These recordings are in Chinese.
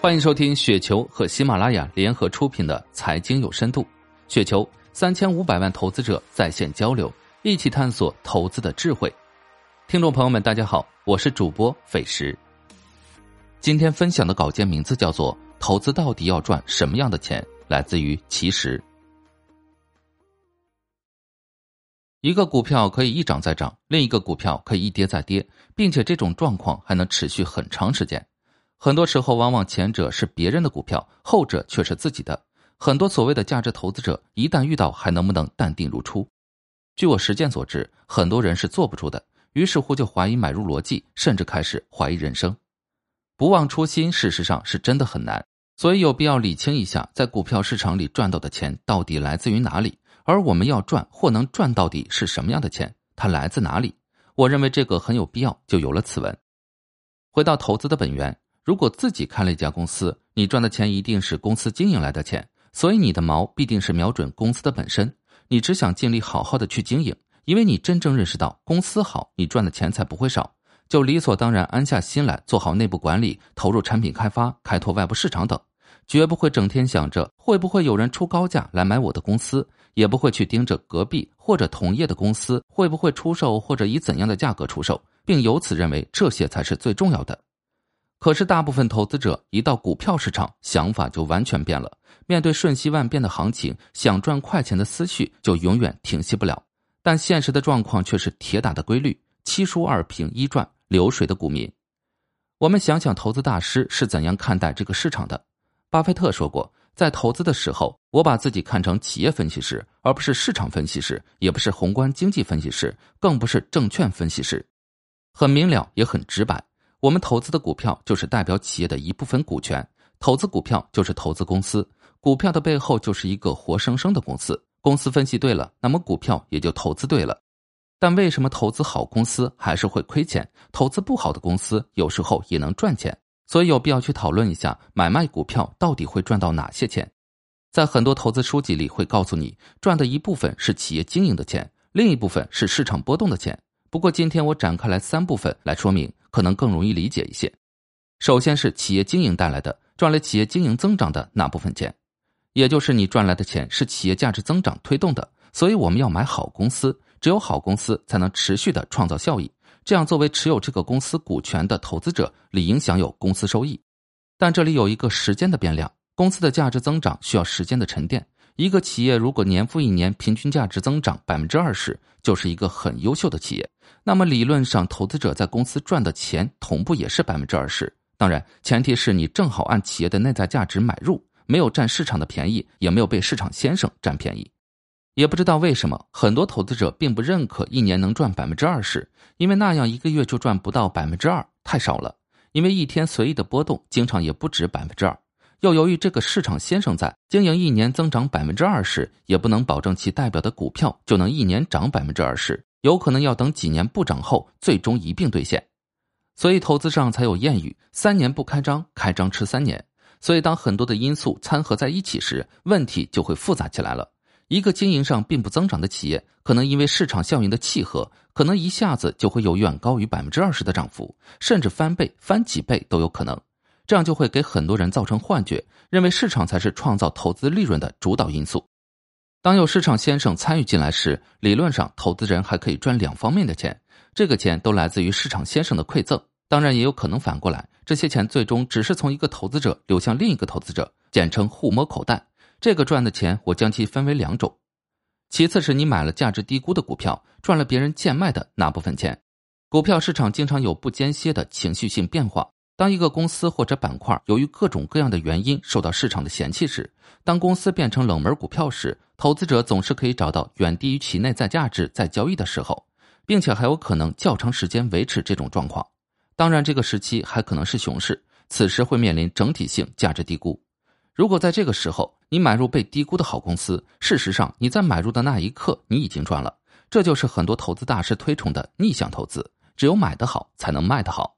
欢迎收听雪球和喜马拉雅联合出品的《财经有深度》，雪球三千五百万投资者在线交流，一起探索投资的智慧。听众朋友们，大家好，我是主播费时。今天分享的稿件名字叫做《投资到底要赚什么样的钱》，来自于其实。一个股票可以一涨再涨，另一个股票可以一跌再跌，并且这种状况还能持续很长时间。很多时候，往往前者是别人的股票，后者却是自己的。很多所谓的价值投资者，一旦遇到，还能不能淡定如初？据我实践所知，很多人是坐不住的，于是乎就怀疑买入逻辑，甚至开始怀疑人生。不忘初心，事实上是真的很难，所以有必要理清一下，在股票市场里赚到的钱到底来自于哪里，而我们要赚或能赚到底是什么样的钱，它来自哪里？我认为这个很有必要，就有了此文。回到投资的本源。如果自己开了一家公司，你赚的钱一定是公司经营来的钱，所以你的毛必定是瞄准公司的本身。你只想尽力好好的去经营，因为你真正认识到公司好，你赚的钱才不会少，就理所当然安下心来做好内部管理，投入产品开发，开拓外部市场等，绝不会整天想着会不会有人出高价来买我的公司，也不会去盯着隔壁或者同业的公司会不会出售或者以怎样的价格出售，并由此认为这些才是最重要的。可是，大部分投资者一到股票市场，想法就完全变了。面对瞬息万变的行情，想赚快钱的思绪就永远停息不了。但现实的状况却是铁打的规律：七输二平一赚，流水的股民。我们想想，投资大师是怎样看待这个市场的？巴菲特说过，在投资的时候，我把自己看成企业分析师，而不是市场分析师，也不是宏观经济分析师，更不是证券分析师。很明了，也很直白。我们投资的股票就是代表企业的一部分股权，投资股票就是投资公司，股票的背后就是一个活生生的公司。公司分析对了，那么股票也就投资对了。但为什么投资好公司还是会亏钱？投资不好的公司有时候也能赚钱？所以有必要去讨论一下，买卖股票到底会赚到哪些钱？在很多投资书籍里会告诉你，赚的一部分是企业经营的钱，另一部分是市场波动的钱。不过今天我展开来三部分来说明。可能更容易理解一些。首先是企业经营带来的赚了企业经营增长的那部分钱，也就是你赚来的钱是企业价值增长推动的。所以我们要买好公司，只有好公司才能持续的创造效益。这样，作为持有这个公司股权的投资者，理应享有公司收益。但这里有一个时间的变量，公司的价值增长需要时间的沉淀。一个企业如果年复一年平均价值增长百分之二十，就是一个很优秀的企业。那么理论上，投资者在公司赚的钱同步也是百分之二十。当然，前提是你正好按企业的内在价值买入，没有占市场的便宜，也没有被市场先生占便宜。也不知道为什么，很多投资者并不认可一年能赚百分之二十，因为那样一个月就赚不到百分之二，太少了。因为一天随意的波动，经常也不止百分之二。又由于这个市场先生在经营一年增长百分之二十，也不能保证其代表的股票就能一年涨百分之二十。有可能要等几年不涨后，最终一并兑现，所以投资上才有谚语：“三年不开张，开张吃三年。”所以当很多的因素掺合在一起时，问题就会复杂起来了。一个经营上并不增长的企业，可能因为市场效应的契合，可能一下子就会有远高于百分之二十的涨幅，甚至翻倍、翻几倍都有可能。这样就会给很多人造成幻觉，认为市场才是创造投资利润的主导因素。当有市场先生参与进来时，理论上投资人还可以赚两方面的钱，这个钱都来自于市场先生的馈赠。当然，也有可能反过来，这些钱最终只是从一个投资者流向另一个投资者，简称互摸口袋。这个赚的钱，我将其分为两种。其次是你买了价值低估的股票，赚了别人贱卖的那部分钱。股票市场经常有不间歇的情绪性变化。当一个公司或者板块由于各种各样的原因受到市场的嫌弃时，当公司变成冷门股票时，投资者总是可以找到远低于其内在价值在交易的时候，并且还有可能较长时间维持这种状况。当然，这个时期还可能是熊市，此时会面临整体性价值低估。如果在这个时候你买入被低估的好公司，事实上你在买入的那一刻你已经赚了。这就是很多投资大师推崇的逆向投资，只有买得好才能卖得好。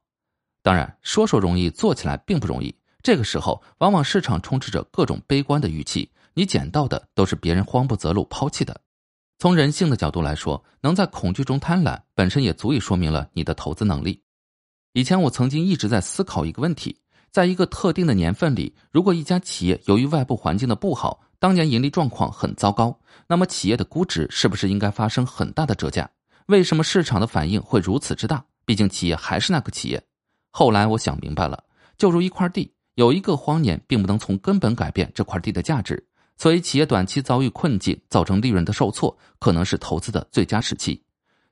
当然，说说容易，做起来并不容易。这个时候，往往市场充斥着各种悲观的预期，你捡到的都是别人慌不择路抛弃的。从人性的角度来说，能在恐惧中贪婪，本身也足以说明了你的投资能力。以前我曾经一直在思考一个问题：在一个特定的年份里，如果一家企业由于外部环境的不好，当年盈利状况很糟糕，那么企业的估值是不是应该发生很大的折价？为什么市场的反应会如此之大？毕竟企业还是那个企业。后来我想明白了，就如一块地，有一个荒年，并不能从根本改变这块地的价值。所以，企业短期遭遇困境，造成利润的受挫，可能是投资的最佳时期。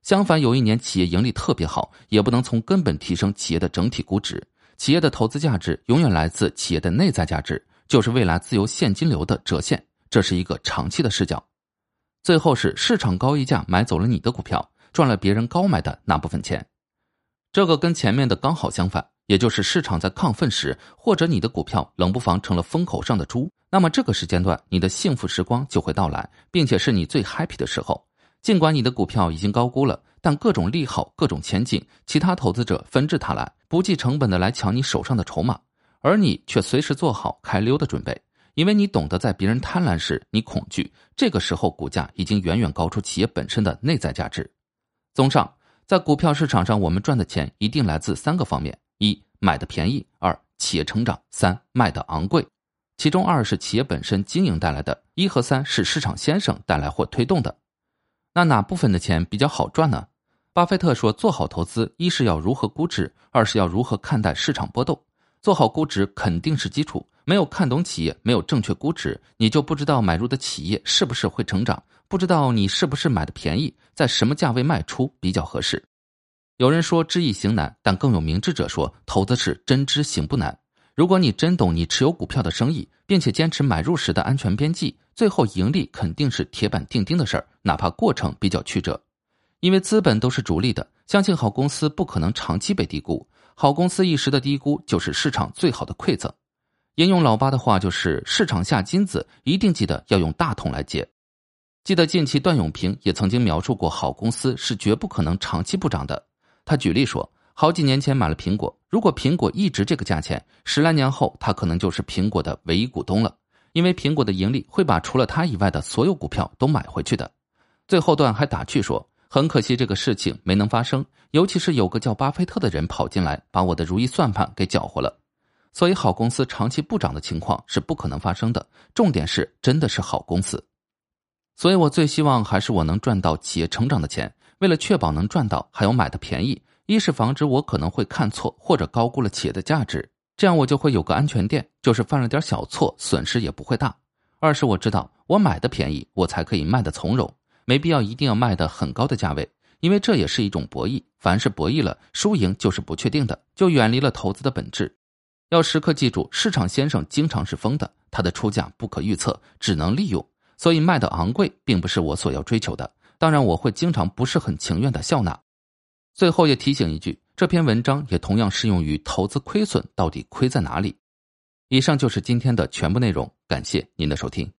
相反，有一年企业盈利特别好，也不能从根本提升企业的整体估值。企业的投资价值永远来自企业的内在价值。就是未来自由现金流的折现，这是一个长期的视角。最后是市场高溢价买走了你的股票，赚了别人高买的那部分钱。这个跟前面的刚好相反，也就是市场在亢奋时，或者你的股票冷不防成了风口上的猪，那么这个时间段你的幸福时光就会到来，并且是你最 happy 的时候。尽管你的股票已经高估了，但各种利好、各种前景，其他投资者纷至沓来，不计成本的来抢你手上的筹码。而你却随时做好开溜的准备，因为你懂得在别人贪婪时你恐惧，这个时候股价已经远远高出企业本身的内在价值。综上，在股票市场上，我们赚的钱一定来自三个方面：一买的便宜，二企业成长，三卖的昂贵。其中二是企业本身经营带来的，一和三是市场先生带来或推动的。那哪部分的钱比较好赚呢？巴菲特说，做好投资，一是要如何估值，二是要如何看待市场波动。做好估值肯定是基础，没有看懂企业，没有正确估值，你就不知道买入的企业是不是会成长，不知道你是不是买的便宜，在什么价位卖出比较合适。有人说知易行难，但更有明智者说，投资是真知行不难。如果你真懂你持有股票的生意，并且坚持买入时的安全边际，最后盈利肯定是铁板钉钉的事儿，哪怕过程比较曲折。因为资本都是逐利的，相信好公司不可能长期被低估。好公司一时的低估，就是市场最好的馈赠。引用老八的话，就是市场下金子，一定记得要用大桶来接。记得近期段永平也曾经描述过，好公司是绝不可能长期不涨的。他举例说，好几年前买了苹果，如果苹果一直这个价钱，十来年后他可能就是苹果的唯一股东了，因为苹果的盈利会把除了他以外的所有股票都买回去的。最后段还打趣说。很可惜，这个事情没能发生。尤其是有个叫巴菲特的人跑进来，把我的如意算盘给搅和了。所以，好公司长期不涨的情况是不可能发生的。重点是，真的是好公司。所以我最希望还是我能赚到企业成长的钱。为了确保能赚到，还有买的便宜，一是防止我可能会看错或者高估了企业的价值，这样我就会有个安全垫，就是犯了点小错，损失也不会大。二是我知道我买的便宜，我才可以卖的从容。没必要一定要卖的很高的价位，因为这也是一种博弈。凡是博弈了，输赢就是不确定的，就远离了投资的本质。要时刻记住，市场先生经常是疯的，他的出价不可预测，只能利用。所以卖的昂贵，并不是我所要追求的。当然，我会经常不是很情愿的笑纳。最后也提醒一句，这篇文章也同样适用于投资亏损到底亏在哪里。以上就是今天的全部内容，感谢您的收听。